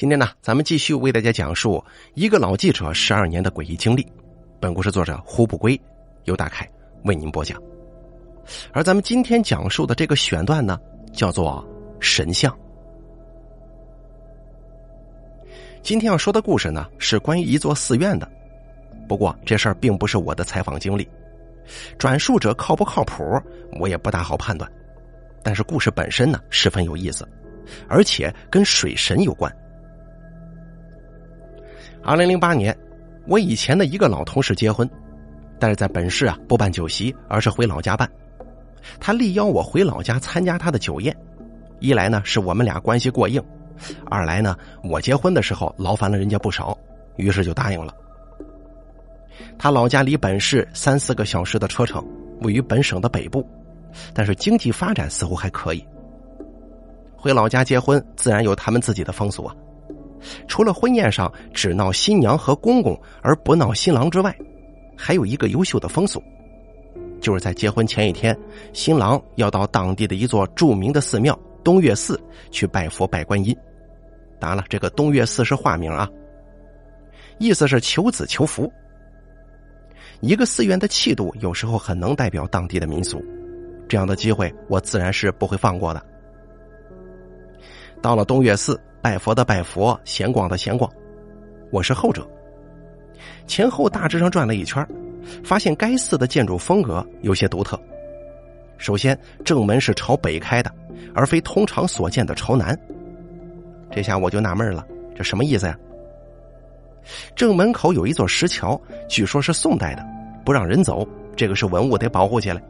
今天呢，咱们继续为大家讲述一个老记者十二年的诡异经历。本故事作者胡不归，由大凯为您播讲。而咱们今天讲述的这个选段呢，叫做神像。今天要说的故事呢，是关于一座寺院的。不过这事儿并不是我的采访经历，转述者靠不靠谱，我也不大好判断。但是故事本身呢，十分有意思，而且跟水神有关。二零零八年，我以前的一个老同事结婚，但是在本市啊不办酒席，而是回老家办。他力邀我回老家参加他的酒宴，一来呢是我们俩关系过硬，二来呢我结婚的时候劳烦了人家不少，于是就答应了。他老家离本市三四个小时的车程，位于本省的北部，但是经济发展似乎还可以。回老家结婚，自然有他们自己的风俗啊。除了婚宴上只闹新娘和公公而不闹新郎之外，还有一个优秀的风俗，就是在结婚前一天，新郎要到当地的一座著名的寺庙东岳寺去拜佛拜观音。当然了，这个东岳寺是化名啊，意思是求子求福。一个寺院的气度有时候很能代表当地的民俗，这样的机会我自然是不会放过的。到了东岳寺。拜佛的拜佛，闲逛的闲逛，我是后者。前后大致上转了一圈，发现该寺的建筑风格有些独特。首先，正门是朝北开的，而非通常所见的朝南。这下我就纳闷了，这什么意思呀？正门口有一座石桥，据说是宋代的，不让人走，这个是文物，得保护起来。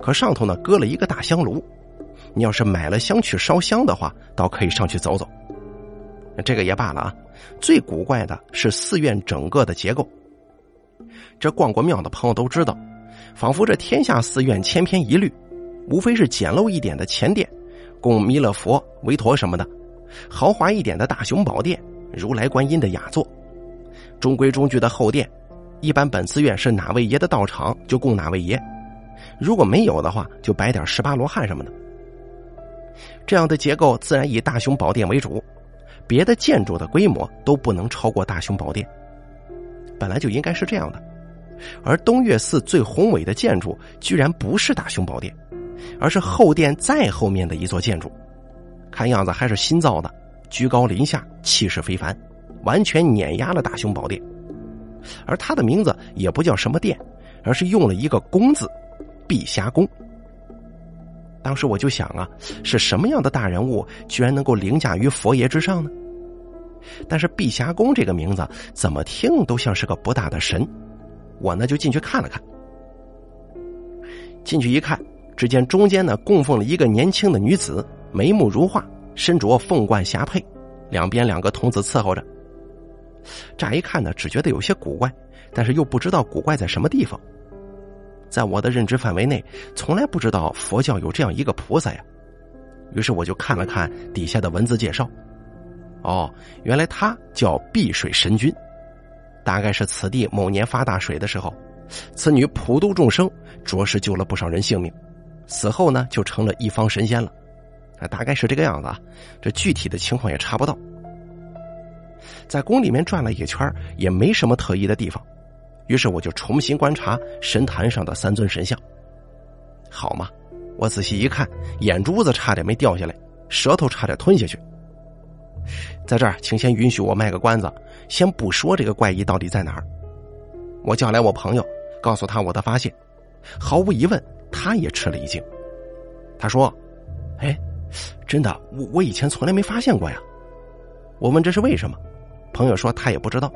可上头呢，搁了一个大香炉，你要是买了香去烧香的话，倒可以上去走走。这个也罢了啊，最古怪的是寺院整个的结构。这逛过庙的朋友都知道，仿佛这天下寺院千篇一律，无非是简陋一点的前殿，供弥勒佛、韦陀什么的；豪华一点的大雄宝殿，如来观音的雅座；中规中矩的后殿，一般本寺院是哪位爷的道场就供哪位爷，如果没有的话，就摆点十八罗汉什么的。这样的结构自然以大雄宝殿为主。别的建筑的规模都不能超过大雄宝殿，本来就应该是这样的。而东岳寺最宏伟的建筑居然不是大雄宝殿，而是后殿再后面的一座建筑，看样子还是新造的，居高临下，气势非凡，完全碾压了大雄宝殿。而它的名字也不叫什么殿，而是用了一个“宫”字，碧霞宫。当时我就想啊，是什么样的大人物居然能够凌驾于佛爷之上呢？但是碧霞宫这个名字怎么听都像是个不大的神，我呢就进去看了看。进去一看，只见中间呢供奉了一个年轻的女子，眉目如画，身着凤冠霞帔，两边两个童子伺候着。乍一看呢，只觉得有些古怪，但是又不知道古怪在什么地方。在我的认知范围内，从来不知道佛教有这样一个菩萨呀。于是我就看了看底下的文字介绍。哦，原来他叫碧水神君，大概是此地某年发大水的时候，此女普度众生，着实救了不少人性命。死后呢，就成了一方神仙了。啊，大概是这个样子啊。这具体的情况也查不到。在宫里面转了一圈，也没什么特异的地方。于是我就重新观察神坛上的三尊神像，好嘛，我仔细一看，眼珠子差点没掉下来，舌头差点吞下去。在这儿，请先允许我卖个关子，先不说这个怪异到底在哪儿。我叫来我朋友，告诉他我的发现，毫无疑问，他也吃了一惊。他说：“哎，真的，我我以前从来没发现过呀。”我问这是为什么，朋友说他也不知道。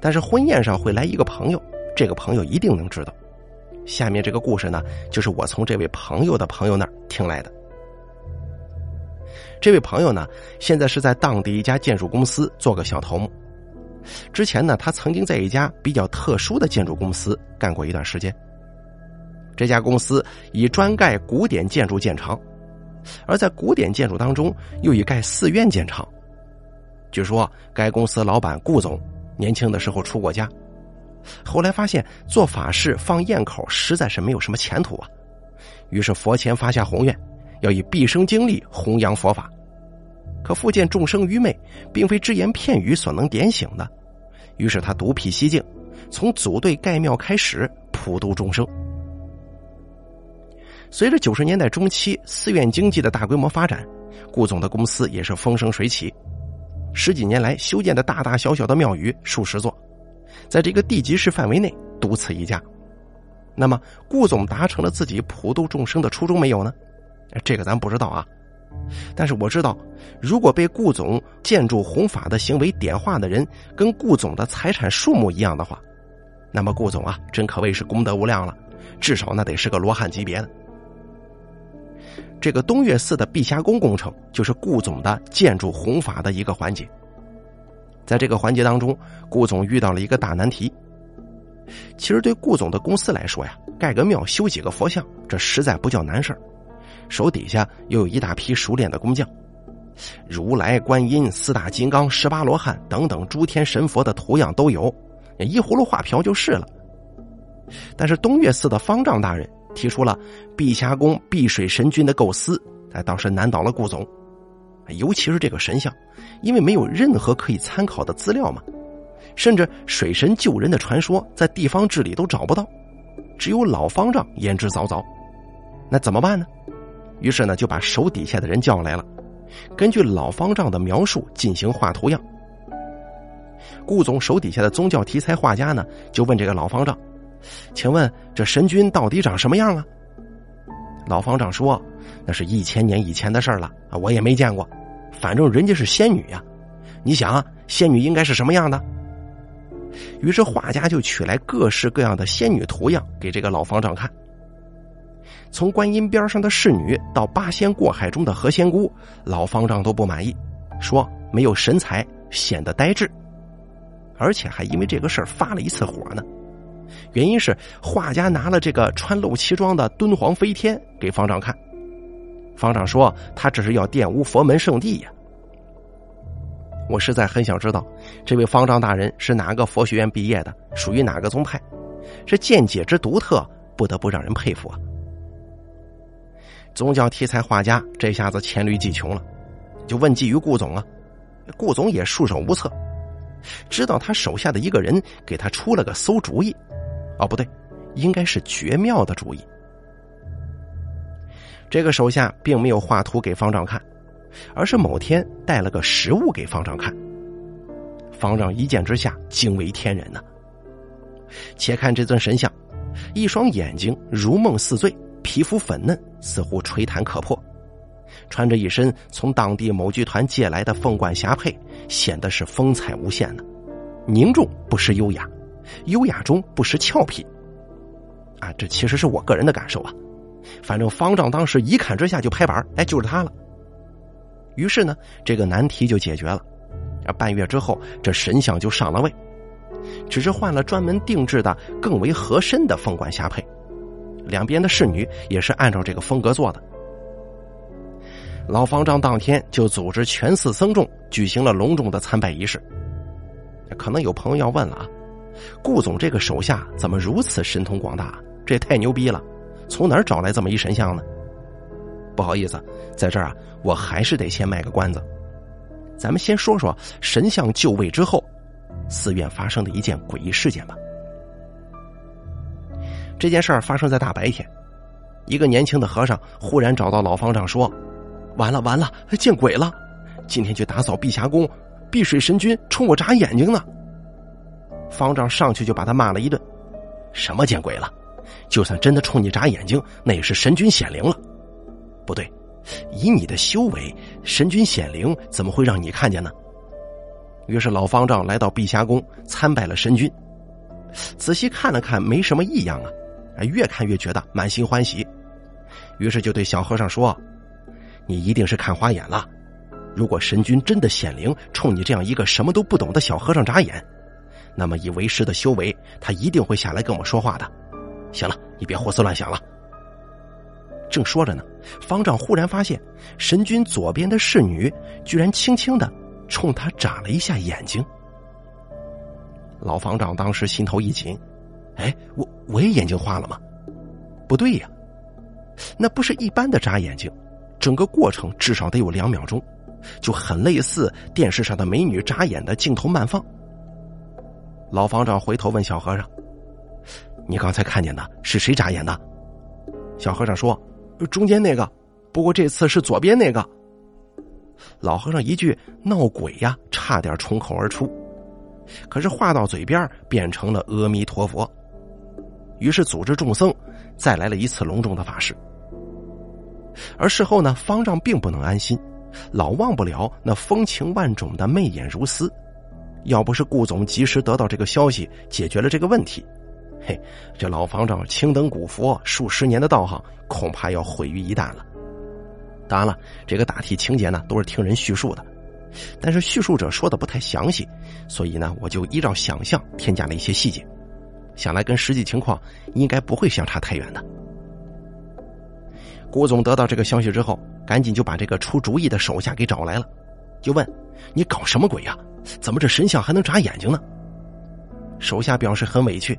但是婚宴上会来一个朋友，这个朋友一定能知道。下面这个故事呢，就是我从这位朋友的朋友那儿听来的。这位朋友呢，现在是在当地一家建筑公司做个小头目。之前呢，他曾经在一家比较特殊的建筑公司干过一段时间。这家公司以专盖古典建筑见长，而在古典建筑当中，又以盖寺院见长。据说该公司老板顾总。年轻的时候出过家，后来发现做法事放焰口实在是没有什么前途啊，于是佛前发下宏愿，要以毕生精力弘扬佛法。可复见众生愚昧，并非只言片语所能点醒的，于是他独辟蹊径，从组队盖庙开始普度众生。随着九十年代中期寺院经济的大规模发展，顾总的公司也是风生水起。十几年来修建的大大小小的庙宇数十座，在这个地级市范围内独此一家。那么，顾总达成了自己普度众生的初衷没有呢？这个咱不知道啊。但是我知道，如果被顾总建筑弘法的行为点化的人跟顾总的财产数目一样的话，那么顾总啊，真可谓是功德无量了，至少那得是个罗汉级别的。这个东岳寺的碧霞宫工程，就是顾总的建筑弘法的一个环节。在这个环节当中，顾总遇到了一个大难题。其实对顾总的公司来说呀，盖个庙、修几个佛像，这实在不叫难事儿。手底下又有一大批熟练的工匠，如来、观音、四大金刚、十八罗汉等等诸天神佛的图样都有，一葫芦画瓢就是了。但是东岳寺的方丈大人提出了碧霞宫碧水神君的构思，哎，倒是难倒了顾总。尤其是这个神像，因为没有任何可以参考的资料嘛，甚至水神救人的传说在地方志里都找不到，只有老方丈言之凿凿。那怎么办呢？于是呢，就把手底下的人叫来了，根据老方丈的描述进行画图样。顾总手底下的宗教题材画家呢，就问这个老方丈：“请问这神君到底长什么样啊？”老方丈说：“那是一千年以前的事儿了啊，我也没见过。反正人家是仙女呀，你想啊，仙女应该是什么样的？”于是画家就取来各式各样的仙女图样给这个老方丈看。从观音边上的侍女到八仙过海中的何仙姑，老方丈都不满意，说没有神采，显得呆滞，而且还因为这个事儿发了一次火呢。原因是画家拿了这个穿露脐装的敦煌飞天给方丈看，方丈说他只是要玷污佛门圣地呀。我实在很想知道，这位方丈大人是哪个佛学院毕业的，属于哪个宗派，这见解之独特，不得不让人佩服啊。宗教题材画家这下子黔驴技穷了，就问计于顾总啊。顾总也束手无策，知道他手下的一个人给他出了个馊主意，哦，不对，应该是绝妙的主意。这个手下并没有画图给方丈看，而是某天带了个实物给方丈看。方丈一见之下惊为天人呐。且看这尊神像，一双眼睛如梦似醉。皮肤粉嫩，似乎吹弹可破，穿着一身从当地某剧团借来的凤冠霞帔，显得是风采无限呢。凝重不失优雅，优雅中不失俏皮。啊，这其实是我个人的感受啊。反正方丈当时一看之下就拍板，哎，就是他了。于是呢，这个难题就解决了。啊，半月之后，这神像就上了位，只是换了专门定制的更为合身的凤冠霞帔。两边的侍女也是按照这个风格做的。老方丈当天就组织全寺僧众举行了隆重的参拜仪式。可能有朋友要问了啊，顾总这个手下怎么如此神通广大？这也太牛逼了！从哪儿找来这么一神像呢？不好意思，在这儿啊，我还是得先卖个关子。咱们先说说神像就位之后，寺院发生的一件诡异事件吧。这件事儿发生在大白天，一个年轻的和尚忽然找到老方丈说：“完了完了，见鬼了！今天去打扫碧霞宫，碧水神君冲我眨眼睛呢。”方丈上去就把他骂了一顿：“什么见鬼了？就算真的冲你眨眼睛，那也是神君显灵了。不对，以你的修为，神君显灵怎么会让你看见呢？”于是老方丈来到碧霞宫参拜了神君，仔细看了看，没什么异样啊。越看越觉得满心欢喜，于是就对小和尚说：“你一定是看花眼了。如果神君真的显灵，冲你这样一个什么都不懂的小和尚眨眼，那么以为师的修为，他一定会下来跟我说话的。行了，你别胡思乱想了。”正说着呢，方丈忽然发现神君左边的侍女居然轻轻的冲他眨了一下眼睛。老方丈当时心头一紧。哎，我我也眼睛花了吗？不对呀，那不是一般的眨眼睛，整个过程至少得有两秒钟，就很类似电视上的美女眨眼的镜头慢放。老方丈回头问小和尚：“你刚才看见的是谁眨眼的？”小和尚说：“中间那个，不过这次是左边那个。”老和尚一句“闹鬼呀”，差点冲口而出，可是话到嘴边变成了阿弥陀佛。于是组织众僧再来了一次隆重的法事。而事后呢，方丈并不能安心，老忘不了那风情万种的媚眼如丝。要不是顾总及时得到这个消息，解决了这个问题，嘿，这老方丈青灯古佛数十年的道行，恐怕要毁于一旦了。当然了，这个大体情节呢，都是听人叙述的，但是叙述者说的不太详细，所以呢，我就依照想象添加了一些细节，想来跟实际情况应该不会相差太远的。顾总得到这个消息之后，赶紧就把这个出主意的手下给找来了，就问：“你搞什么鬼呀？怎么这神像还能眨眼睛呢？”手下表示很委屈：“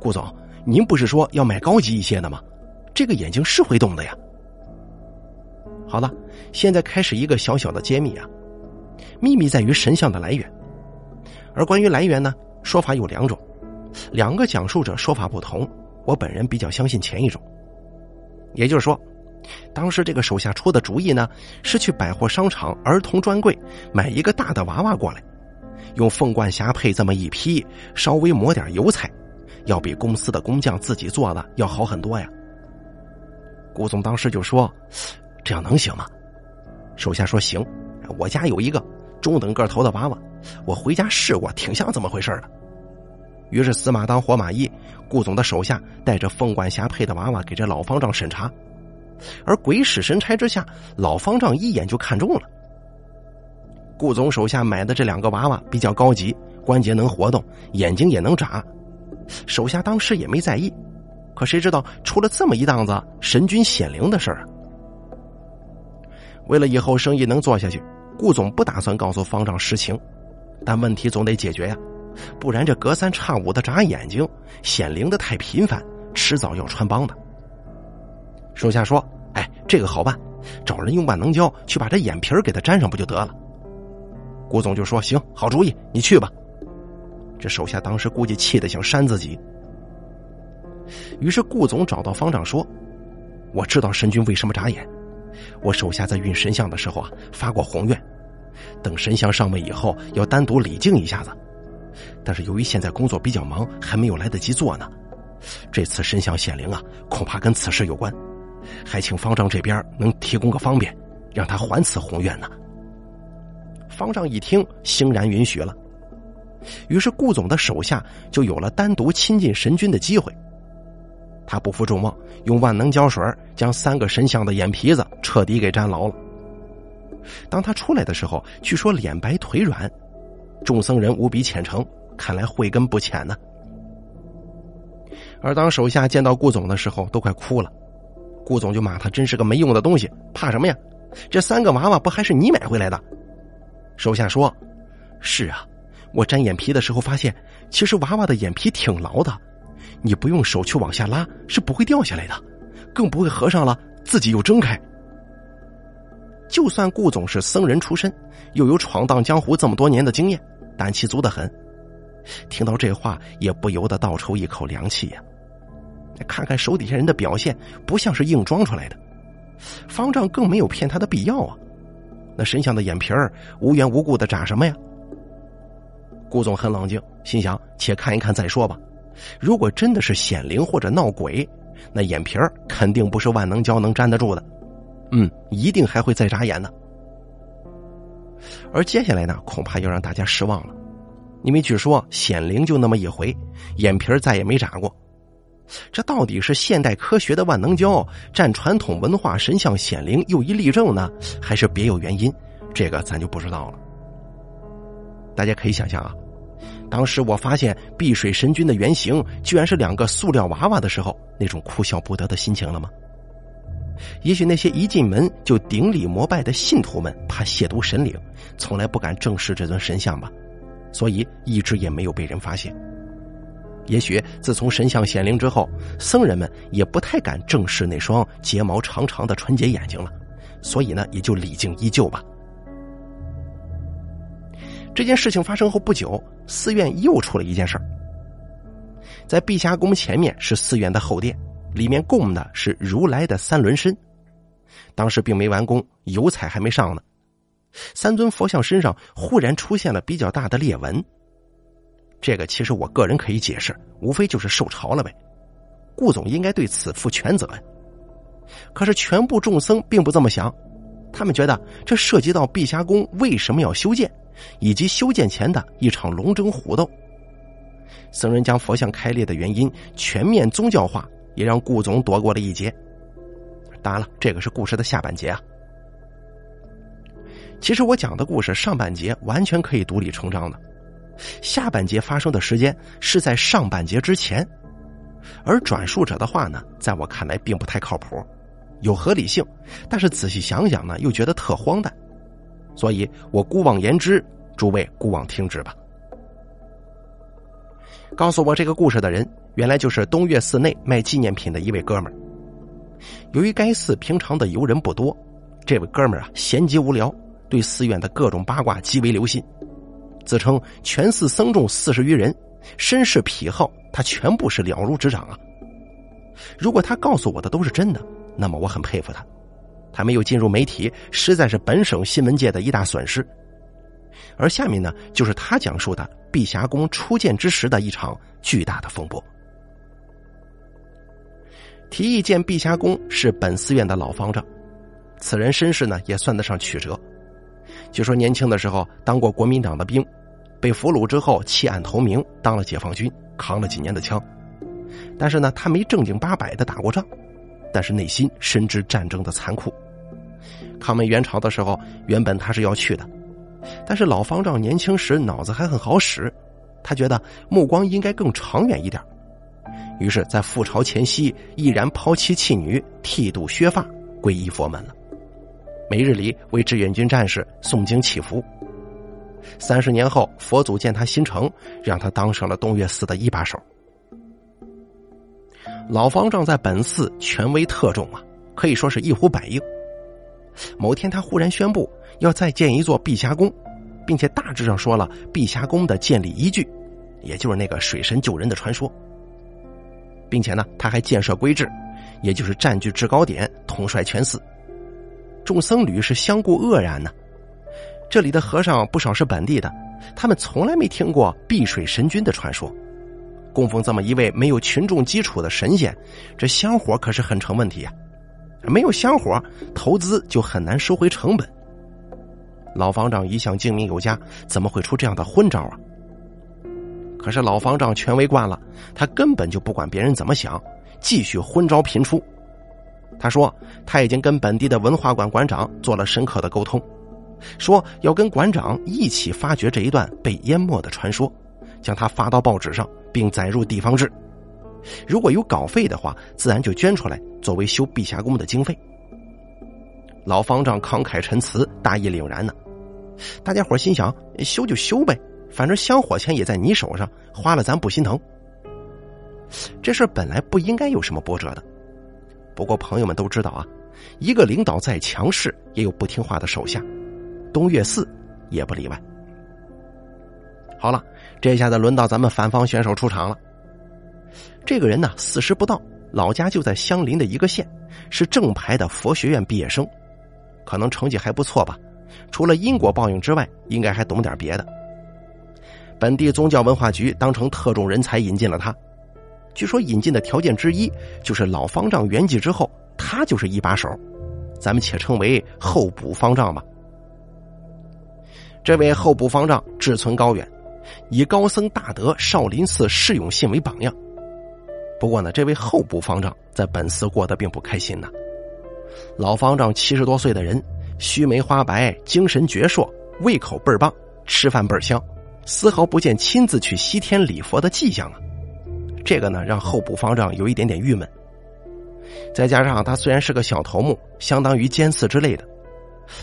顾总，您不是说要买高级一些的吗？这个眼睛是会动的呀。”好了，现在开始一个小小的揭秘啊，秘密在于神像的来源，而关于来源呢，说法有两种，两个讲述者说法不同，我本人比较相信前一种。也就是说，当时这个手下出的主意呢，是去百货商场儿童专柜买一个大的娃娃过来，用凤冠霞帔这么一批，稍微抹点油彩，要比公司的工匠自己做的要好很多呀。顾总当时就说：“这样能行吗？”手下说：“行，我家有一个中等个头的娃娃，我回家试过，挺像这么回事的。”于是死马当活马医，顾总的手下带着凤冠霞帔的娃娃给这老方丈审查，而鬼使神差之下，老方丈一眼就看中了。顾总手下买的这两个娃娃比较高级，关节能活动，眼睛也能眨，手下当时也没在意，可谁知道出了这么一档子神君显灵的事儿。为了以后生意能做下去，顾总不打算告诉方丈实情，但问题总得解决呀。不然这隔三差五的眨眼睛，显灵的太频繁，迟早要穿帮的。手下说：“哎，这个好办，找人用万能胶去把这眼皮给他粘上不就得了？”顾总就说：“行，好主意，你去吧。”这手下当时估计气得想扇自己。于是顾总找到方丈说：“我知道神君为什么眨眼，我手下在运神像的时候啊发过宏愿，等神像上位以后要单独礼敬一下子。”但是由于现在工作比较忙，还没有来得及做呢。这次神像显灵啊，恐怕跟此事有关，还请方丈这边能提供个方便，让他还此宏愿呢。方丈一听，欣然允许了。于是顾总的手下就有了单独亲近神君的机会。他不负众望，用万能胶水将三个神像的眼皮子彻底给粘牢了。当他出来的时候，据说脸白腿软。众僧人无比虔诚，看来慧根不浅呢。而当手下见到顾总的时候，都快哭了。顾总就骂他真是个没用的东西，怕什么呀？这三个娃娃不还是你买回来的？手下说：“是啊，我粘眼皮的时候发现，其实娃娃的眼皮挺牢的，你不用手去往下拉是不会掉下来的，更不会合上了自己又睁开。”就算顾总是僧人出身，又有闯荡江湖这么多年的经验。胆气足得很，听到这话也不由得倒抽一口凉气呀。看看手底下人的表现，不像是硬装出来的，方丈更没有骗他的必要啊。那神像的眼皮儿无缘无故的眨什么呀？顾总很冷静，心想：且看一看再说吧。如果真的是显灵或者闹鬼，那眼皮儿肯定不是万能胶能粘得住的。嗯，一定还会再眨眼呢。而接下来呢，恐怕要让大家失望了，因为据说显灵就那么一回，眼皮儿再也没眨过。这到底是现代科学的万能胶占传统文化神像显灵又一例证呢，还是别有原因？这个咱就不知道了。大家可以想象啊，当时我发现碧水神君的原型居然是两个塑料娃娃的时候，那种哭笑不得的心情了吗？也许那些一进门就顶礼膜拜的信徒们，怕亵渎神灵，从来不敢正视这尊神像吧，所以一直也没有被人发现。也许自从神像显灵之后，僧人们也不太敢正视那双睫毛长长的纯洁眼睛了，所以呢，也就礼敬依旧吧。这件事情发生后不久，寺院又出了一件事儿。在碧霞宫前面是寺院的后殿，里面供的是如来的三轮身。当时并没完工，油彩还没上呢。三尊佛像身上忽然出现了比较大的裂纹。这个其实我个人可以解释，无非就是受潮了呗。顾总应该对此负全责呀。可是全部众僧并不这么想，他们觉得这涉及到碧霞宫为什么要修建，以及修建前的一场龙争虎斗。僧人将佛像开裂的原因全面宗教化，也让顾总躲过了一劫。当然了，这个是故事的下半节啊。其实我讲的故事上半节完全可以独立成章的，下半节发生的时间是在上半节之前，而转述者的话呢，在我看来并不太靠谱，有合理性，但是仔细想想呢，又觉得特荒诞，所以我姑妄言之，诸位姑妄听之吧。告诉我这个故事的人，原来就是东岳寺内卖纪念品的一位哥们儿。由于该寺平常的游人不多，这位哥们儿啊闲极无聊，对寺院的各种八卦极为留心，自称全寺僧众四十余人，身世癖好他全部是了如指掌啊。如果他告诉我的都是真的，那么我很佩服他。他没有进入媒体，实在是本省新闻界的一大损失。而下面呢，就是他讲述的碧霞宫初建之时的一场巨大的风波。提议建碧霞宫是本寺院的老方丈，此人身世呢也算得上曲折。据说年轻的时候当过国民党的兵，被俘虏之后弃暗投明，当了解放军，扛了几年的枪。但是呢，他没正经八百的打过仗，但是内心深知战争的残酷。抗美援朝的时候，原本他是要去的，但是老方丈年轻时脑子还很好使，他觉得目光应该更长远一点。于是，在复朝前夕，毅然抛妻弃女，剃度削发，皈依佛门了。每日里为志愿军战士诵经祈福。三十年后，佛祖见他心诚，让他当上了东岳寺的一把手。老方丈在本寺权威特重啊，可以说是一呼百应。某天，他忽然宣布要再建一座碧霞宫，并且大致上说了碧霞宫的建立依据，也就是那个水神救人的传说。并且呢，他还建设规制，也就是占据制高点，统帅全寺。众僧侣是相顾愕然呢。这里的和尚不少是本地的，他们从来没听过碧水神君的传说。供奉这么一位没有群众基础的神仙，这香火可是很成问题啊！没有香火，投资就很难收回成本。老方丈一向精明有加，怎么会出这样的昏招啊？可是老方丈权威惯了，他根本就不管别人怎么想，继续昏招频出。他说他已经跟本地的文化馆馆长做了深刻的沟通，说要跟馆长一起发掘这一段被淹没的传说，将它发到报纸上，并载入地方志。如果有稿费的话，自然就捐出来作为修碧霞宫的经费。老方丈慷慨陈词，大义凛然呢。大家伙心想，修就修呗。反正香火钱也在你手上，花了咱不心疼。这事本来不应该有什么波折的，不过朋友们都知道啊，一个领导再强势，也有不听话的手下，东岳寺也不例外。好了，这下子轮到咱们反方选手出场了。这个人呢，四十不到，老家就在相邻的一个县，是正牌的佛学院毕业生，可能成绩还不错吧。除了因果报应之外，应该还懂点别的。本地宗教文化局当成特种人才引进了他，据说引进的条件之一就是老方丈圆寂之后，他就是一把手，咱们且称为候补方丈吧。这位候补方丈志存高远，以高僧大德少林寺释永信为榜样。不过呢，这位候补方丈在本寺过得并不开心呐。老方丈七十多岁的人，须眉花白，精神矍铄，胃口倍儿棒，吃饭倍儿香。丝毫不见亲自去西天礼佛的迹象啊！这个呢，让候补方丈有一点点郁闷。再加上他虽然是个小头目，相当于监寺之类的，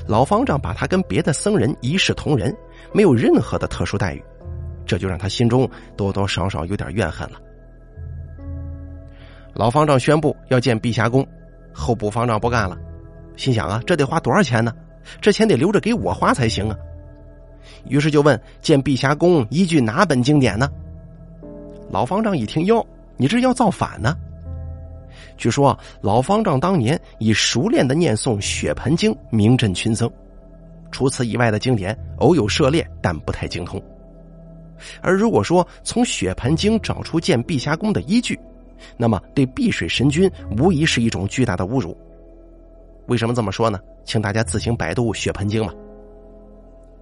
老方丈把他跟别的僧人一视同仁，没有任何的特殊待遇，这就让他心中多多少少有点怨恨了。老方丈宣布要建碧霞宫，候补方丈不干了，心想啊，这得花多少钱呢？这钱得留着给我花才行啊！于是就问建碧霞宫依据哪本经典呢？老方丈一听，哟，你这要造反呢？据说老方丈当年以熟练的念诵《血盆经》名震群僧，除此以外的经典偶有涉猎，但不太精通。而如果说从《血盆经》找出建碧霞宫的依据，那么对碧水神君无疑是一种巨大的侮辱。为什么这么说呢？请大家自行百度《血盆经》吧。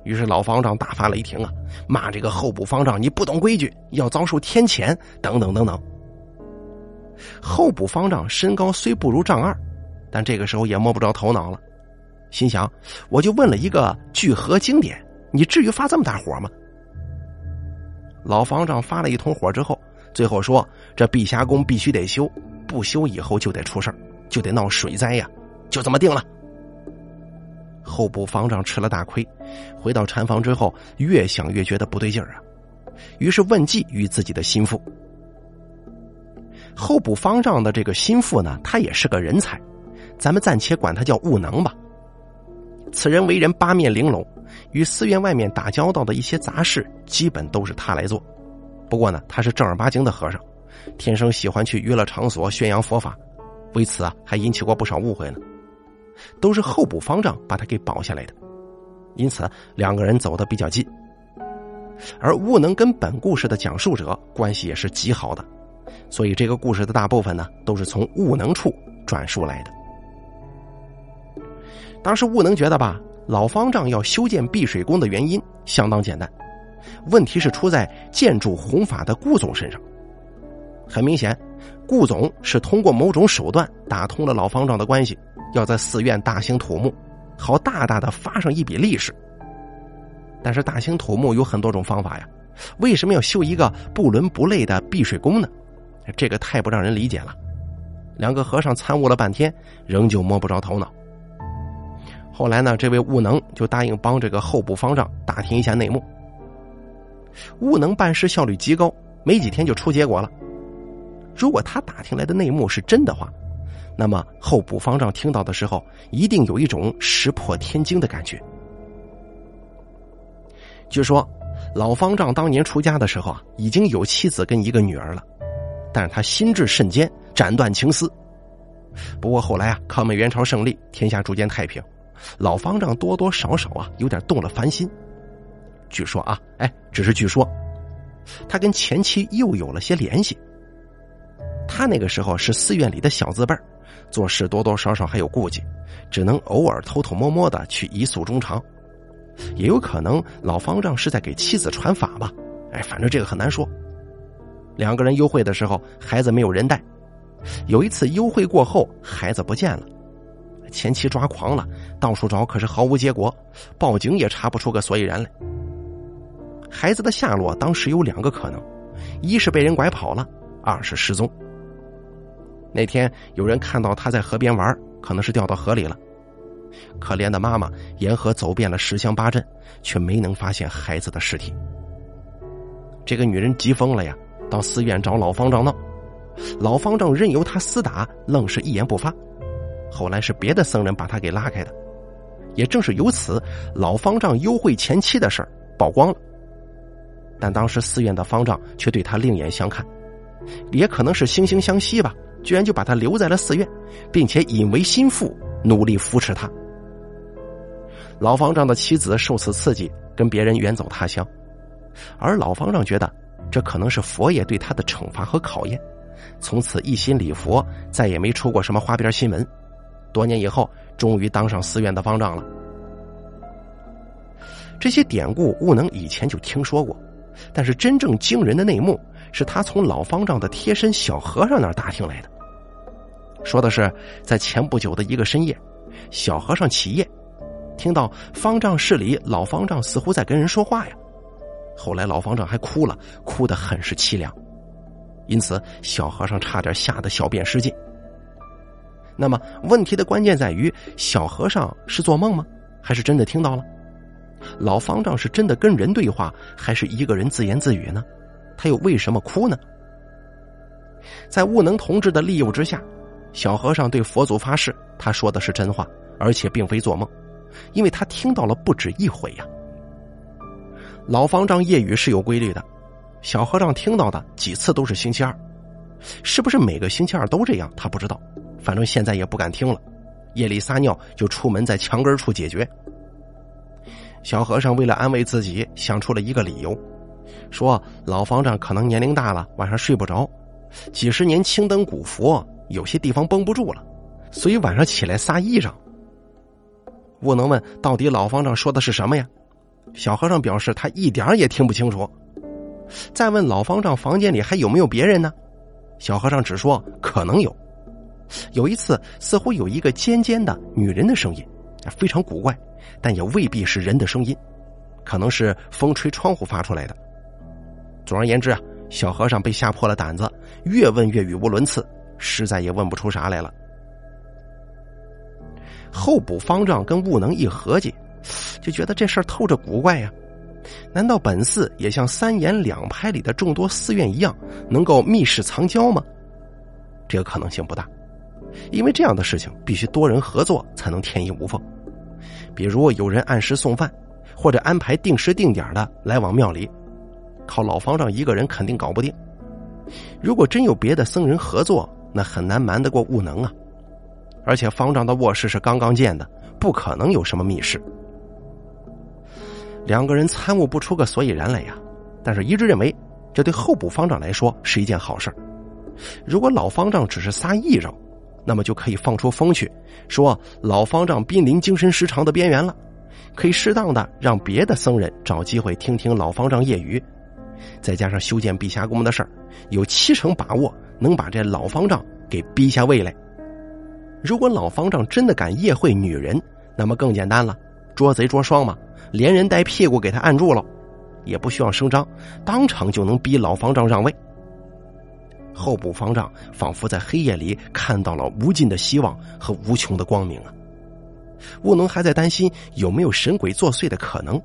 于是老方丈大发雷霆啊，骂这个候补方丈你不懂规矩，要遭受天谴等等等等。候补方丈身高虽不如丈二，但这个时候也摸不着头脑了，心想我就问了一个聚合经典，你至于发这么大火吗？老方丈发了一通火之后，最后说这碧霞宫必须得修，不修以后就得出事就得闹水灾呀，就这么定了。候补方丈吃了大亏，回到禅房之后，越想越觉得不对劲儿啊，于是问计于自己的心腹。候补方丈的这个心腹呢，他也是个人才，咱们暂且管他叫悟能吧。此人为人八面玲珑，与寺院外面打交道的一些杂事，基本都是他来做。不过呢，他是正儿八经的和尚，天生喜欢去娱乐场所宣扬佛法，为此啊，还引起过不少误会呢。都是候补方丈把他给保下来的，因此两个人走得比较近。而悟能跟本故事的讲述者关系也是极好的，所以这个故事的大部分呢都是从悟能处转述来的。当时悟能觉得吧，老方丈要修建碧水宫的原因相当简单，问题是出在建筑弘法的顾总身上。很明显，顾总是通过某种手段打通了老方丈的关系。要在寺院大兴土木，好大大的发上一笔利息。但是大兴土木有很多种方法呀，为什么要修一个不伦不类的避水宫呢？这个太不让人理解了。两个和尚参悟了半天，仍旧摸不着头脑。后来呢，这位悟能就答应帮这个候补方丈打听一下内幕。悟能办事效率极高，没几天就出结果了。如果他打听来的内幕是真的话。那么候补方丈听到的时候，一定有一种石破天惊的感觉。据说，老方丈当年出家的时候啊，已经有妻子跟一个女儿了，但是他心智甚坚，斩断情丝。不过后来啊，抗美援朝胜利，天下逐渐太平，老方丈多多少少啊，有点动了凡心。据说啊，哎，只是据说，他跟前妻又有了些联系。他那个时候是寺院里的小字辈儿。做事多多少少还有顾忌，只能偶尔偷偷摸摸的去一诉衷肠，也有可能老方丈是在给妻子传法吧。哎，反正这个很难说。两个人幽会的时候，孩子没有人带。有一次幽会过后，孩子不见了，前妻抓狂了，到处找，可是毫无结果，报警也查不出个所以然来。孩子的下落当时有两个可能：一是被人拐跑了，二是失踪。那天有人看到他在河边玩，可能是掉到河里了。可怜的妈妈沿河走遍了十乡八镇，却没能发现孩子的尸体。这个女人急疯了呀，到寺院找老方丈闹。老方丈任由他厮打，愣是一言不发。后来是别的僧人把他给拉开的。也正是由此，老方丈幽会前妻的事儿曝光了。但当时寺院的方丈却对他另眼相看，也可能是惺惺相惜吧。居然就把他留在了寺院，并且引为心腹，努力扶持他。老方丈的妻子受此刺激，跟别人远走他乡，而老方丈觉得这可能是佛爷对他的惩罚和考验，从此一心礼佛，再也没出过什么花边新闻。多年以后，终于当上寺院的方丈了。这些典故，悟能以前就听说过，但是真正惊人的内幕。是他从老方丈的贴身小和尚那儿打听来的。说的是，在前不久的一个深夜，小和尚起夜，听到方丈室里老方丈似乎在跟人说话呀。后来老方丈还哭了，哭得很是凄凉，因此小和尚差点吓得小便失禁。那么问题的关键在于，小和尚是做梦吗？还是真的听到了？老方丈是真的跟人对话，还是一个人自言自语呢？他又为什么哭呢？在悟能同志的利诱之下，小和尚对佛祖发誓，他说的是真话，而且并非做梦，因为他听到了不止一回呀。老方丈夜语是有规律的，小和尚听到的几次都是星期二，是不是每个星期二都这样？他不知道，反正现在也不敢听了。夜里撒尿就出门，在墙根处解决。小和尚为了安慰自己，想出了一个理由，说老方丈可能年龄大了，晚上睡不着，几十年青灯古佛，有些地方绷不住了，所以晚上起来撒衣裳。悟能问：“到底老方丈说的是什么呀？”小和尚表示他一点也听不清楚。再问老方丈房间里还有没有别人呢？小和尚只说可能有。有一次，似乎有一个尖尖的女人的声音，非常古怪。但也未必是人的声音，可能是风吹窗户发出来的。总而言之啊，小和尚被吓破了胆子，越问越语无伦次，实在也问不出啥来了。候补方丈跟悟能一合计，就觉得这事儿透着古怪呀。难道本寺也像三言两拍里的众多寺院一样，能够密室藏娇吗？这个可能性不大，因为这样的事情必须多人合作才能天衣无缝。比如有人按时送饭，或者安排定时定点的来往庙里，靠老方丈一个人肯定搞不定。如果真有别的僧人合作，那很难瞒得过悟能啊。而且方丈的卧室是刚刚建的，不可能有什么密室。两个人参悟不出个所以然来呀，但是一致认为这对候补方丈来说是一件好事如果老方丈只是撒癔症。那么就可以放出风去，说老方丈濒临精神失常的边缘了，可以适当的让别的僧人找机会听听老方丈夜语，再加上修建碧霞宫的事儿，有七成把握能把这老方丈给逼下位来。如果老方丈真的敢夜会女人，那么更简单了，捉贼捉双嘛，连人带屁股给他按住了，也不需要声张，当场就能逼老方丈让位。候补方丈仿佛在黑夜里看到了无尽的希望和无穷的光明啊！悟能还在担心有没有神鬼作祟的可能，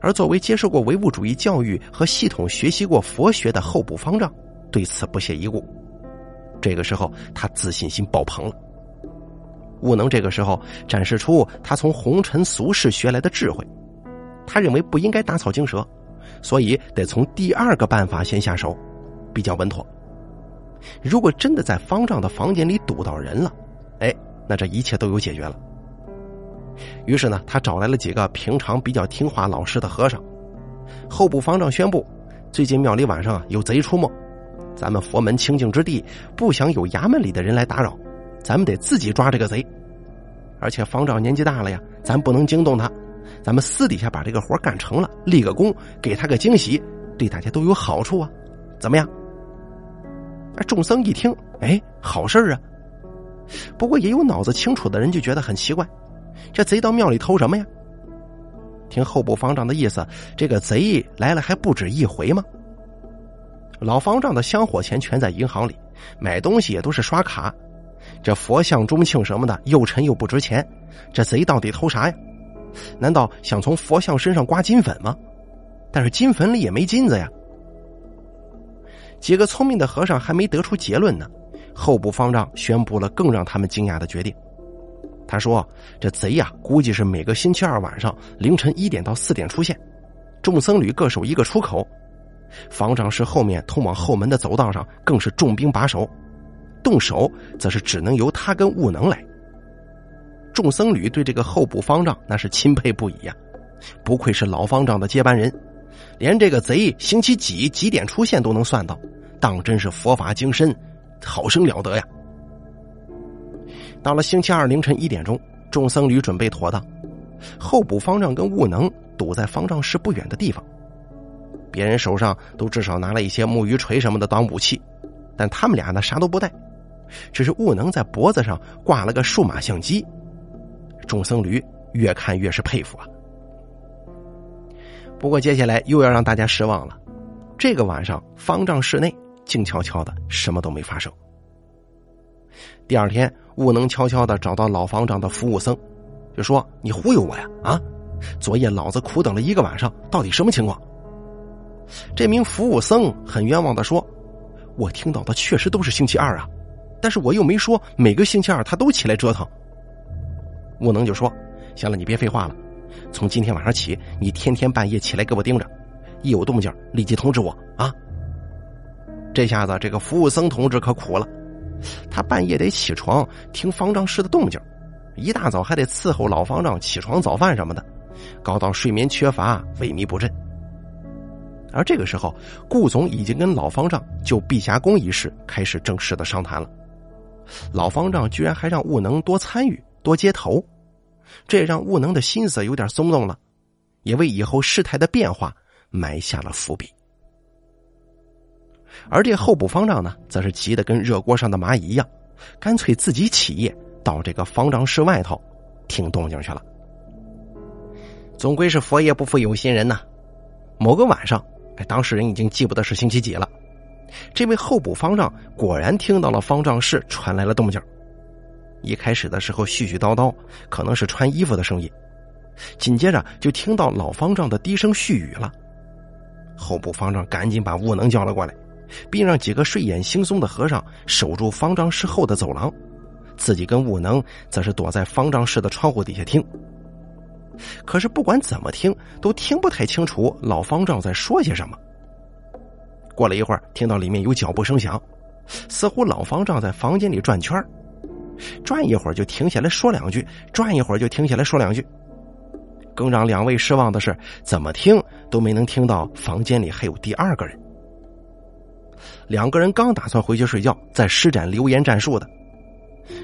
而作为接受过唯物主义教育和系统学习过佛学的候补方丈，对此不屑一顾。这个时候，他自信心爆棚了。悟能这个时候展示出他从红尘俗世学来的智慧，他认为不应该打草惊蛇，所以得从第二个办法先下手，比较稳妥。如果真的在方丈的房间里堵到人了，哎，那这一切都有解决了。于是呢，他找来了几个平常比较听话老实的和尚。候补方丈宣布，最近庙里晚上有贼出没，咱们佛门清净之地，不想有衙门里的人来打扰，咱们得自己抓这个贼。而且方丈年纪大了呀，咱不能惊动他，咱们私底下把这个活干成了，立个功，给他个惊喜，对大家都有好处啊，怎么样？众僧一听，哎，好事啊！不过也有脑子清楚的人就觉得很奇怪，这贼到庙里偷什么呀？听候补方丈的意思，这个贼来了还不止一回吗？老方丈的香火钱全在银行里，买东西也都是刷卡。这佛像、钟磬什么的又沉又不值钱，这贼到底偷啥呀？难道想从佛像身上刮金粉吗？但是金粉里也没金子呀。几个聪明的和尚还没得出结论呢，候补方丈宣布了更让他们惊讶的决定。他说：“这贼呀，估计是每个星期二晚上凌晨一点到四点出现，众僧侣各守一个出口，方丈室后面通往后门的走道上更是重兵把守，动手则是只能由他跟悟能来。”众僧侣对这个候补方丈那是钦佩不已呀，不愧是老方丈的接班人。连这个贼星期几几点出现都能算到，当真是佛法精深，好生了得呀！到了星期二凌晨一点钟，众僧侣准备妥当，候补方丈跟悟能堵在方丈室不远的地方。别人手上都至少拿了一些木鱼锤什么的当武器，但他们俩呢啥都不带，只是悟能在脖子上挂了个数码相机。众僧侣越看越是佩服啊！不过接下来又要让大家失望了，这个晚上方丈室内静悄悄的，什么都没发生。第二天，悟能悄悄的找到老方丈的服务僧，就说：“你忽悠我呀！啊，昨夜老子苦等了一个晚上，到底什么情况？”这名服务僧很冤枉的说：“我听到的确实都是星期二啊，但是我又没说每个星期二他都起来折腾。”悟能就说：“行了，你别废话了。”从今天晚上起，你天天半夜起来给我盯着，一有动静立即通知我啊！这下子这个服务僧同志可苦了，他半夜得起床听方丈室的动静，一大早还得伺候老方丈起床早饭什么的，搞到睡眠缺乏、萎靡不振。而这个时候，顾总已经跟老方丈就碧霞宫一事开始正式的商谈了。老方丈居然还让悟能多参与、多接头，这也让悟能的心思有点松动了，也为以后事态的变化埋下了伏笔。而这候补方丈呢，则是急得跟热锅上的蚂蚁一样，干脆自己起夜到这个方丈室外头听动静去了。总归是佛爷不负有心人呐，某个晚上。哎，当事人已经记不得是星期几了。这位候补方丈果然听到了方丈室传来了动静。一开始的时候絮絮叨叨，可能是穿衣服的声音，紧接着就听到老方丈的低声絮语了。候补方丈赶紧把悟能叫了过来，并让几个睡眼惺忪的和尚守住方丈室后的走廊，自己跟悟能则是躲在方丈室的窗户底下听。可是不管怎么听，都听不太清楚老方丈在说些什么。过了一会儿，听到里面有脚步声响，似乎老方丈在房间里转圈转一会儿就停下来说两句，转一会儿就停下来说两句。更让两位失望的是，怎么听都没能听到房间里还有第二个人。两个人刚打算回去睡觉，再施展流言战术的，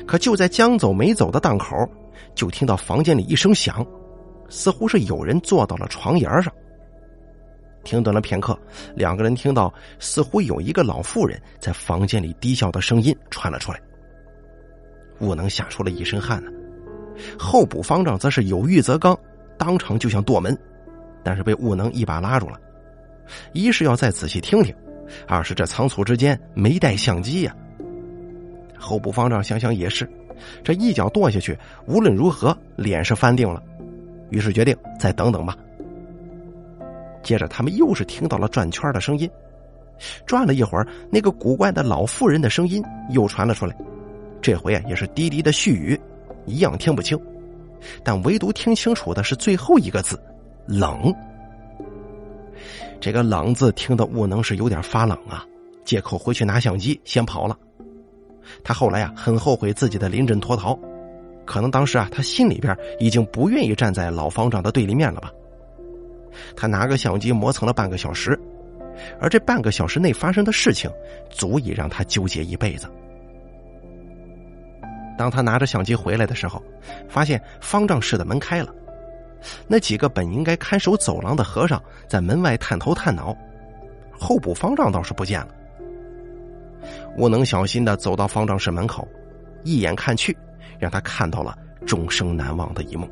可就在将走没走的档口，就听到房间里一声响。似乎是有人坐到了床沿上。停顿了片刻，两个人听到似乎有一个老妇人在房间里低笑的声音传了出来。悟能吓出了一身汗呢。候补方丈则是有欲则刚，当场就想剁门，但是被悟能一把拉住了。一是要再仔细听听，二是这仓促之间没带相机呀。候补方丈想想也是，这一脚跺下去，无论如何脸是翻定了。于是决定再等等吧。接着，他们又是听到了转圈的声音，转了一会儿，那个古怪的老妇人的声音又传了出来。这回啊，也是低低的絮语，一样听不清，但唯独听清楚的是最后一个字“冷”。这个“冷”字听得悟能是有点发冷啊，借口回去拿相机，先跑了。他后来啊，很后悔自己的临阵脱逃。可能当时啊，他心里边已经不愿意站在老方丈的对立面了吧。他拿个相机磨蹭了半个小时，而这半个小时内发生的事情，足以让他纠结一辈子。当他拿着相机回来的时候，发现方丈室的门开了，那几个本应该看守走廊的和尚在门外探头探脑，候补方丈倒是不见了。悟能小心的走到方丈室门口，一眼看去。让他看到了终生难忘的一幕。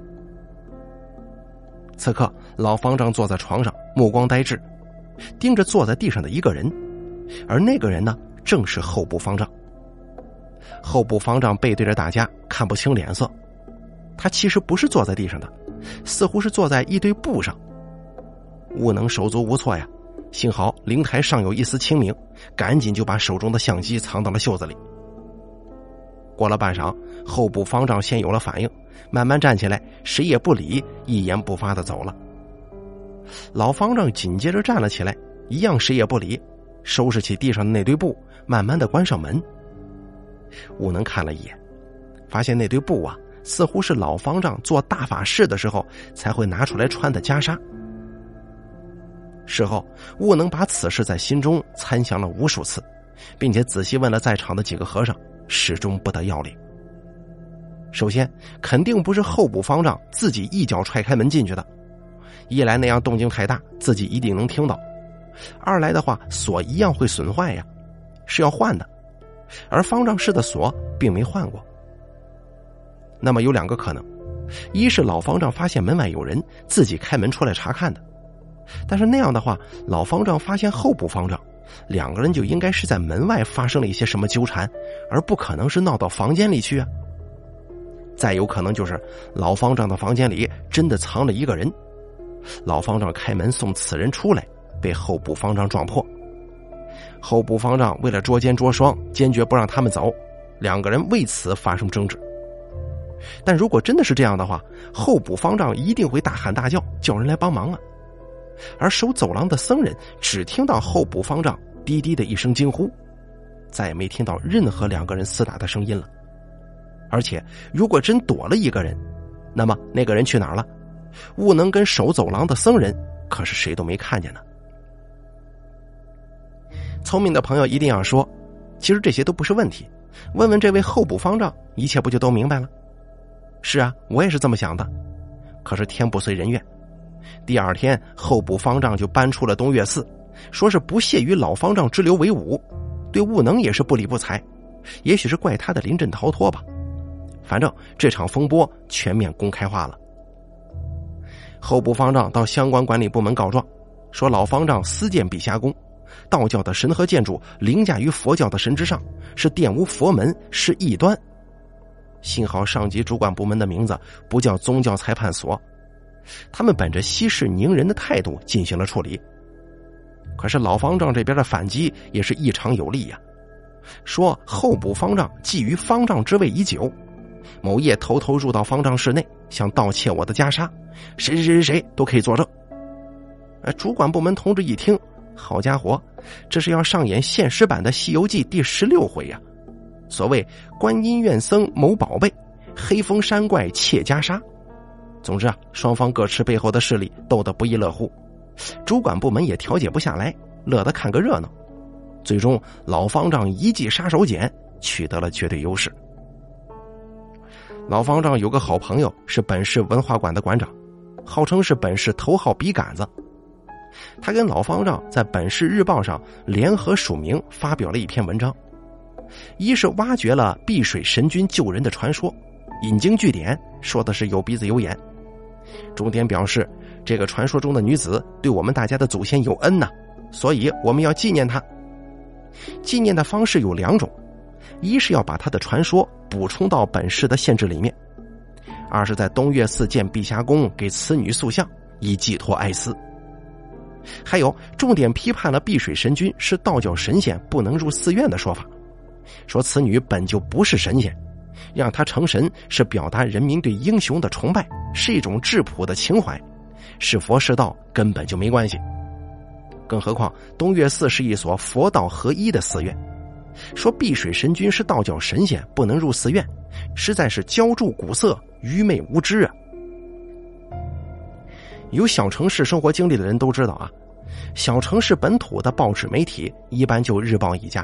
此刻，老方丈坐在床上，目光呆滞，盯着坐在地上的一个人，而那个人呢，正是候补方丈。候补方丈背对着大家，看不清脸色。他其实不是坐在地上的，似乎是坐在一堆布上。悟能手足无措呀，幸好灵台尚有一丝清明，赶紧就把手中的相机藏到了袖子里。过了半晌，候补方丈先有了反应，慢慢站起来，谁也不理，一言不发的走了。老方丈紧接着站了起来，一样谁也不理，收拾起地上的那堆布，慢慢的关上门。悟能看了一眼，发现那堆布啊，似乎是老方丈做大法事的时候才会拿出来穿的袈裟。事后，悟能把此事在心中参详了无数次，并且仔细问了在场的几个和尚。始终不得要领。首先，肯定不是候补方丈自己一脚踹开门进去的。一来那样动静太大，自己一定能听到；二来的话，锁一样会损坏呀，是要换的。而方丈室的锁并没换过。那么有两个可能：一是老方丈发现门外有人，自己开门出来查看的；但是那样的话，老方丈发现候补方丈。两个人就应该是在门外发生了一些什么纠缠，而不可能是闹到房间里去啊。再有可能就是老方丈的房间里真的藏了一个人，老方丈开门送此人出来，被候补方丈撞破。候补方丈为了捉奸捉双，坚决不让他们走，两个人为此发生争执。但如果真的是这样的话，候补方丈一定会大喊大叫，叫人来帮忙啊。而守走廊的僧人只听到候补方丈低低的一声惊呼，再也没听到任何两个人厮打的声音了。而且，如果真躲了一个人，那么那个人去哪儿了？悟能跟守走廊的僧人可是谁都没看见呢。聪明的朋友一定要说，其实这些都不是问题。问问这位候补方丈，一切不就都明白了？是啊，我也是这么想的。可是天不遂人愿。第二天，候补方丈就搬出了东岳寺，说是不屑与老方丈之流为伍，对悟能也是不理不睬。也许是怪他的临阵逃脱吧。反正这场风波全面公开化了。候补方丈到相关管理部门告状，说老方丈私建碧霞宫，道教的神和建筑凌驾于佛教的神之上，是玷污佛门，是异端。幸好上级主管部门的名字不叫宗教裁判所。他们本着息事宁人的态度进行了处理，可是老方丈这边的反击也是异常有力呀，说候补方丈觊觎方丈之位已久，某夜偷偷入到方丈室内，想盗窃我的袈裟，谁谁谁谁都可以作证。呃，主管部门同志一听，好家伙，这是要上演现实版的《西游记》第十六回呀！所谓观音院僧谋宝贝，黑风山怪窃袈裟。总之啊，双方各持背后的势力，斗得不亦乐乎。主管部门也调解不下来，乐得看个热闹。最终，老方丈一记杀手锏，取得了绝对优势。老方丈有个好朋友，是本市文化馆的馆长，号称是本市头号笔杆子。他跟老方丈在本市日报上联合署名发表了一篇文章，一是挖掘了碧水神君救人的传说，引经据典，说的是有鼻子有眼。重点表示，这个传说中的女子对我们大家的祖先有恩呐，所以我们要纪念她。纪念的方式有两种：一是要把她的传说补充到本市的县志里面；二是在东岳寺建碧霞宫，给此女塑像，以寄托哀思。还有，重点批判了碧水神君是道教神仙不能入寺院的说法，说此女本就不是神仙。让他成神是表达人民对英雄的崇拜，是一种质朴的情怀，是佛是道根本就没关系。更何况东岳寺是一所佛道合一的寺院，说碧水神君是道教神仙不能入寺院，实在是浇筑古色、愚昧无知啊！有小城市生活经历的人都知道啊，小城市本土的报纸媒体一般就日报一家，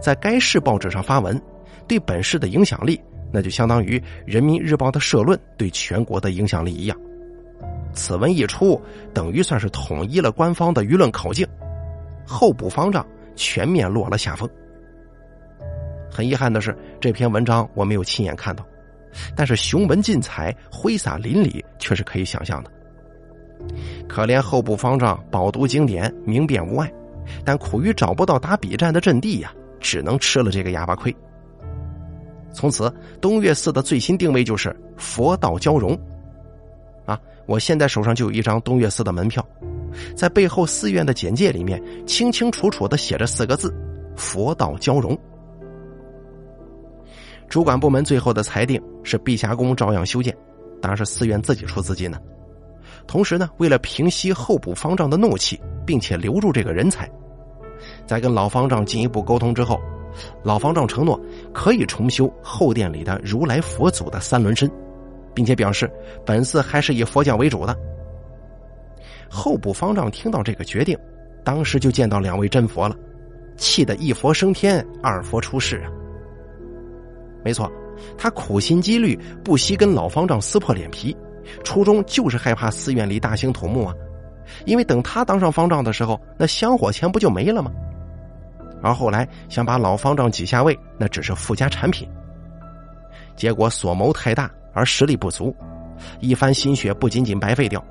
在该市报纸上发文。对本市的影响力，那就相当于人民日报的社论对全国的影响力一样。此文一出，等于算是统一了官方的舆论口径，候补方丈全面落了下风。很遗憾的是，这篇文章我没有亲眼看到，但是雄文尽彩、挥洒淋漓，却是可以想象的。可怜候补方丈饱读经典、明辨无碍，但苦于找不到打比战的阵地呀，只能吃了这个哑巴亏。从此，东岳寺的最新定位就是佛道交融。啊，我现在手上就有一张东岳寺的门票，在背后寺院的简介里面清清楚楚的写着四个字：佛道交融。主管部门最后的裁定是碧霞宫照样修建，当然是寺院自己出资金的。同时呢，为了平息候补方丈的怒气，并且留住这个人才，在跟老方丈进一步沟通之后。老方丈承诺可以重修后殿里的如来佛祖的三轮身，并且表示本寺还是以佛教为主的。候补方丈听到这个决定，当时就见到两位真佛了，气得一佛升天，二佛出世啊！没错，他苦心积虑，不惜跟老方丈撕破脸皮，初衷就是害怕寺院里大兴土木啊，因为等他当上方丈的时候，那香火钱不就没了吗？而后来想把老方丈挤下位，那只是附加产品。结果所谋太大，而实力不足，一番心血不仅仅白费掉，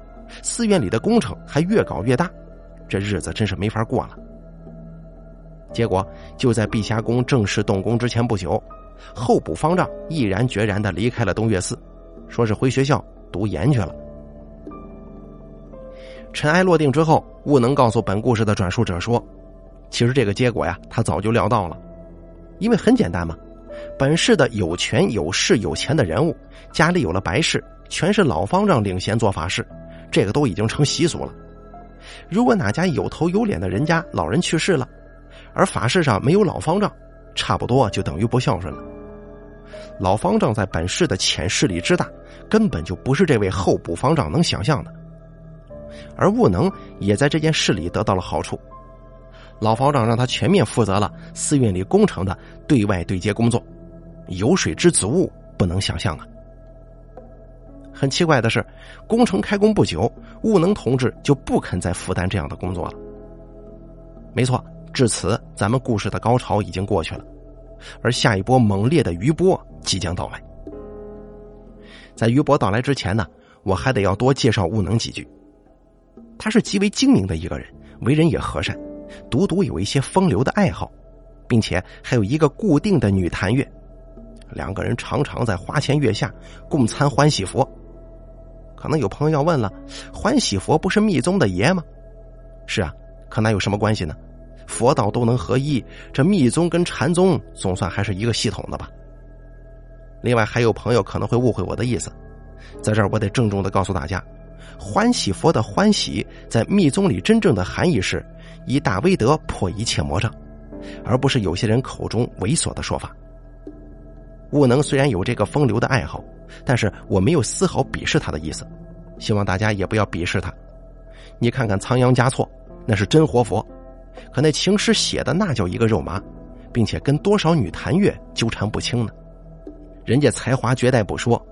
寺院里的工程还越搞越大，这日子真是没法过了。结果就在碧霞宫正式动工之前不久，候补方丈毅然决然的离开了东岳寺，说是回学校读研去了。尘埃落定之后，悟能告诉本故事的转述者说。其实这个结果呀，他早就料到了，因为很简单嘛，本市的有权有势有钱的人物，家里有了白事，全是老方丈领衔做法事，这个都已经成习俗了。如果哪家有头有脸的人家老人去世了，而法事上没有老方丈，差不多就等于不孝顺了。老方丈在本市的潜势力之大，根本就不是这位候补方丈能想象的。而悟能也在这件事里得到了好处，老方丈让他全面负责了寺院里工程的对外对接工作，有水之足，不能想象啊。很奇怪的是，工程开工不久，悟能同志就不肯再负担这样的工作了。没错，至此咱们故事的高潮已经过去了，而下一波猛烈的余波即将到来。在余波到来之前呢，我还得要多介绍悟能几句。他是极为精明的一个人，为人也和善，独独有一些风流的爱好，并且还有一个固定的女坛月，两个人常常在花前月下共参欢喜佛。可能有朋友要问了，欢喜佛不是密宗的爷吗？是啊，可那有什么关系呢？佛道都能合一，这密宗跟禅宗总算还是一个系统的吧。另外还有朋友可能会误会我的意思，在这儿我得郑重的告诉大家，欢喜佛的欢喜在密宗里真正的含义是以大威德破一切魔障，而不是有些人口中猥琐的说法。悟能虽然有这个风流的爱好。但是我没有丝毫鄙视他的意思，希望大家也不要鄙视他。你看看仓央嘉措，那是真活佛，可那情诗写的那叫一个肉麻，并且跟多少女谭月纠缠不清呢？人家才华绝代不说，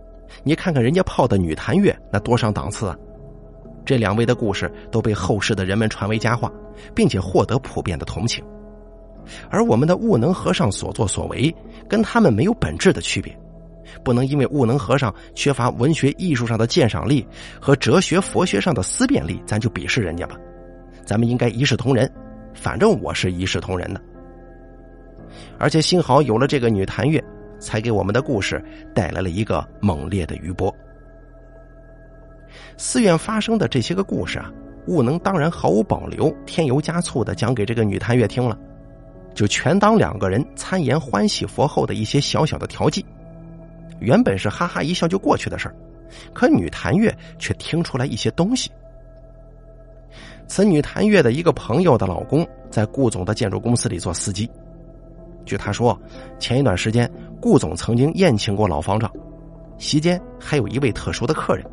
你看看人家泡的女谭月那多上档次啊！这两位的故事都被后世的人们传为佳话，并且获得普遍的同情。而我们的悟能和尚所作所为，跟他们没有本质的区别。不能因为悟能和尚缺乏文学艺术上的鉴赏力和哲学佛学上的思辨力，咱就鄙视人家吧。咱们应该一视同仁，反正我是一视同仁的。而且幸好有了这个女谭月，才给我们的故事带来了一个猛烈的余波。寺院发生的这些个故事啊，悟能当然毫无保留、添油加醋的讲给这个女谭月听了，就全当两个人参言欢喜佛后的一些小小的调剂。原本是哈哈一笑就过去的事儿，可女谭月却听出来一些东西。此女谭月的一个朋友的老公在顾总的建筑公司里做司机。据他说，前一段时间顾总曾经宴请过老方丈，席间还有一位特殊的客人，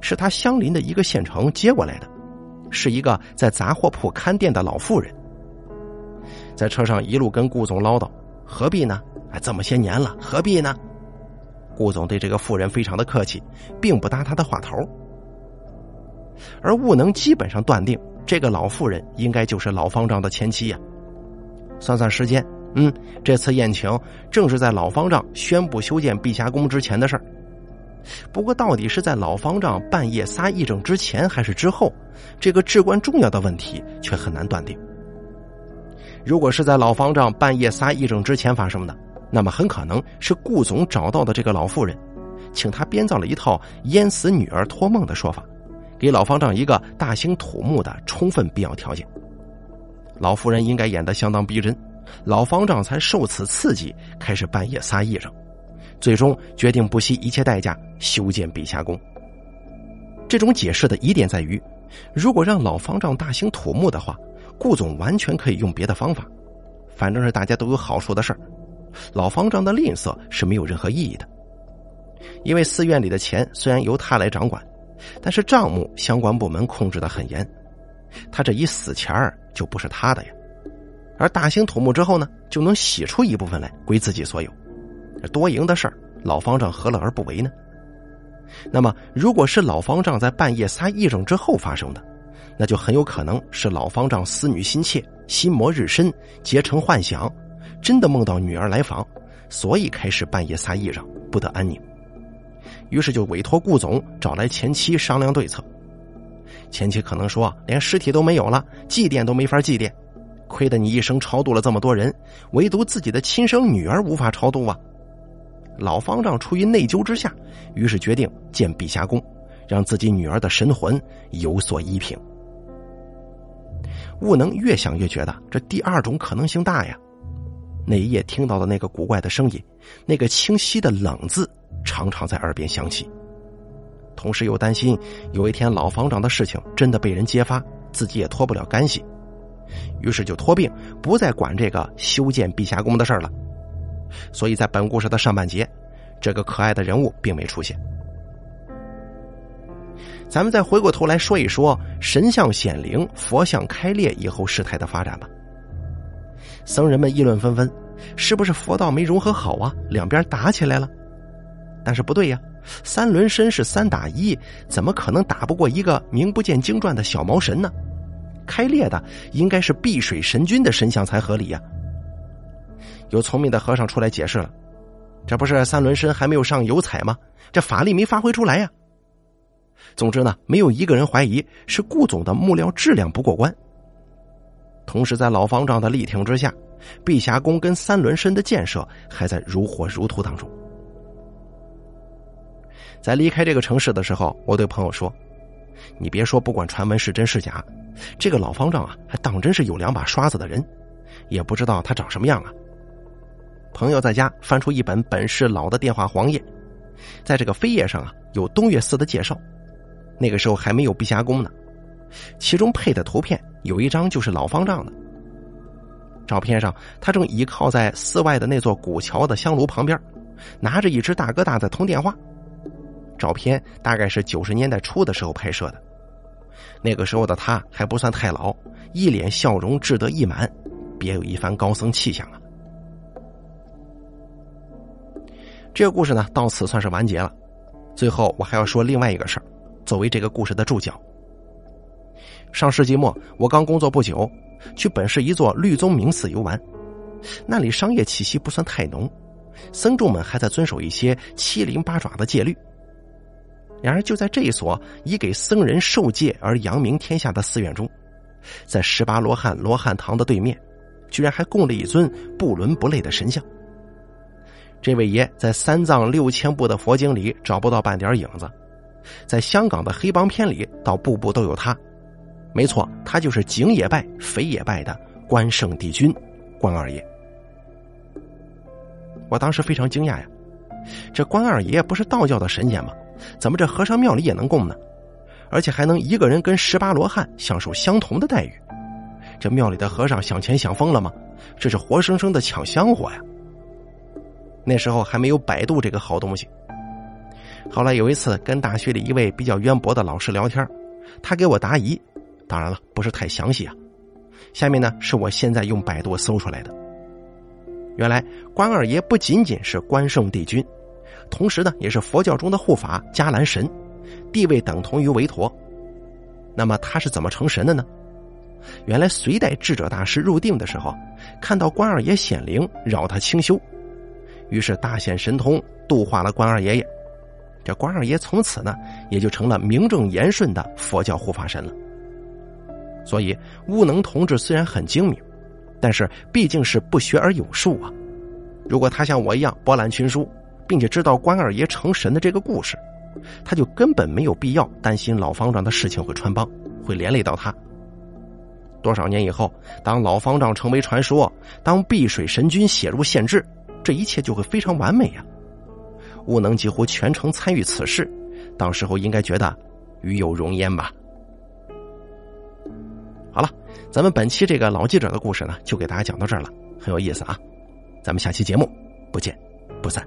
是他相邻的一个县城接过来的，是一个在杂货铺看店的老妇人。在车上一路跟顾总唠叨：“何必呢？哎，这么些年了，何必呢？”顾总对这个妇人非常的客气，并不搭他的话头。而悟能基本上断定，这个老妇人应该就是老方丈的前妻呀。算算时间，嗯，这次宴请正是在老方丈宣布修建碧霞宫之前的事儿。不过，到底是在老方丈半夜撒癔症之前还是之后，这个至关重要的问题却很难断定。如果是在老方丈半夜撒癔症之前发生的，那么很可能是顾总找到的这个老妇人，请他编造了一套淹死女儿托梦的说法，给老方丈一个大兴土木的充分必要条件。老妇人应该演得相当逼真，老方丈才受此刺激，开始半夜撒癔症，最终决定不惜一切代价修建碧霞宫。这种解释的疑点在于，如果让老方丈大兴土木的话，顾总完全可以用别的方法，反正是大家都有好处的事儿。老方丈的吝啬是没有任何意义的，因为寺院里的钱虽然由他来掌管，但是账目相关部门控制的很严，他这一死钱儿就不是他的呀。而大兴土木之后呢，就能洗出一部分来归自己所有，多赢的事儿，老方丈何乐而不为呢？那么，如果是老方丈在半夜撒癔症之后发生的，那就很有可能是老方丈思女心切，心魔日深，结成幻想。真的梦到女儿来访，所以开始半夜撒癔症，不得安宁。于是就委托顾总找来前妻商量对策。前妻可能说：“连尸体都没有了，祭奠都没法祭奠，亏得你一生超度了这么多人，唯独自己的亲生女儿无法超度啊！”老方丈出于内疚之下，于是决定建碧霞宫，让自己女儿的神魂有所依凭。悟能越想越觉得这第二种可能性大呀。那一夜听到的那个古怪的声音，那个清晰的“冷”字，常常在耳边响起。同时又担心有一天老方丈的事情真的被人揭发，自己也脱不了干系，于是就托病，不再管这个修建碧霞宫的事儿了。所以在本故事的上半节，这个可爱的人物并没出现。咱们再回过头来说一说神像显灵、佛像开裂以后事态的发展吧。僧人们议论纷纷，是不是佛道没融合好啊？两边打起来了？但是不对呀，三轮身是三打一，怎么可能打不过一个名不见经传的小毛神呢？开裂的应该是碧水神君的神像才合理呀。有聪明的和尚出来解释了，这不是三轮身还没有上油彩吗？这法力没发挥出来呀。总之呢，没有一个人怀疑是顾总的木料质量不过关。同时，在老方丈的力挺之下，碧霞宫跟三轮身的建设还在如火如荼当中。在离开这个城市的时候，我对朋友说：“你别说，不管传闻是真是假，这个老方丈啊，还当真是有两把刷子的人，也不知道他长什么样啊。”朋友在家翻出一本本市老的电话黄页，在这个扉页上啊，有东岳寺的介绍。那个时候还没有碧霞宫呢，其中配的图片有一张就是老方丈的。照片上，他正倚靠在寺外的那座古桥的香炉旁边，拿着一只大哥大在通电话。照片大概是九十年代初的时候拍摄的，那个时候的他还不算太老，一脸笑容，志得意满，别有一番高僧气象啊。这个故事呢，到此算是完结了。最后，我还要说另外一个事儿。作为这个故事的注脚，上世纪末，我刚工作不久，去本市一座绿宗明寺游玩，那里商业气息不算太浓，僧众们还在遵守一些七零八爪的戒律。然而，就在这一所以给僧人受戒而扬名天下的寺院中，在十八罗汉罗汉堂的对面，居然还供了一尊不伦不类的神像。这位爷在三藏六千部的佛经里找不到半点影子。在香港的黑帮片里，倒步步都有他。没错，他就是景也拜、肥也拜的关圣帝君，关二爷。我当时非常惊讶呀，这关二爷不是道教的神仙吗？怎么这和尚庙里也能供呢？而且还能一个人跟十八罗汉享受相同的待遇？这庙里的和尚想钱想疯了吗？这是活生生的抢香火呀！那时候还没有百度这个好东西。后来有一次跟大学里一位比较渊博的老师聊天，他给我答疑，当然了不是太详细啊。下面呢是我现在用百度搜出来的。原来关二爷不仅仅是关圣帝君，同时呢也是佛教中的护法伽蓝神，地位等同于韦陀。那么他是怎么成神的呢？原来隋代智者大师入定的时候，看到关二爷显灵，扰他清修，于是大显神通，度化了关二爷爷。这关二爷从此呢，也就成了名正言顺的佛教护法神了。所以，悟能同志虽然很精明，但是毕竟是不学而有术啊。如果他像我一样博览群书，并且知道关二爷成神的这个故事，他就根本没有必要担心老方丈的事情会穿帮，会连累到他。多少年以后，当老方丈成为传说，当碧水神君写入县志，这一切就会非常完美呀。悟能几乎全程参与此事，到时候应该觉得与有荣焉吧。好了，咱们本期这个老记者的故事呢，就给大家讲到这儿了，很有意思啊。咱们下期节目不见不散。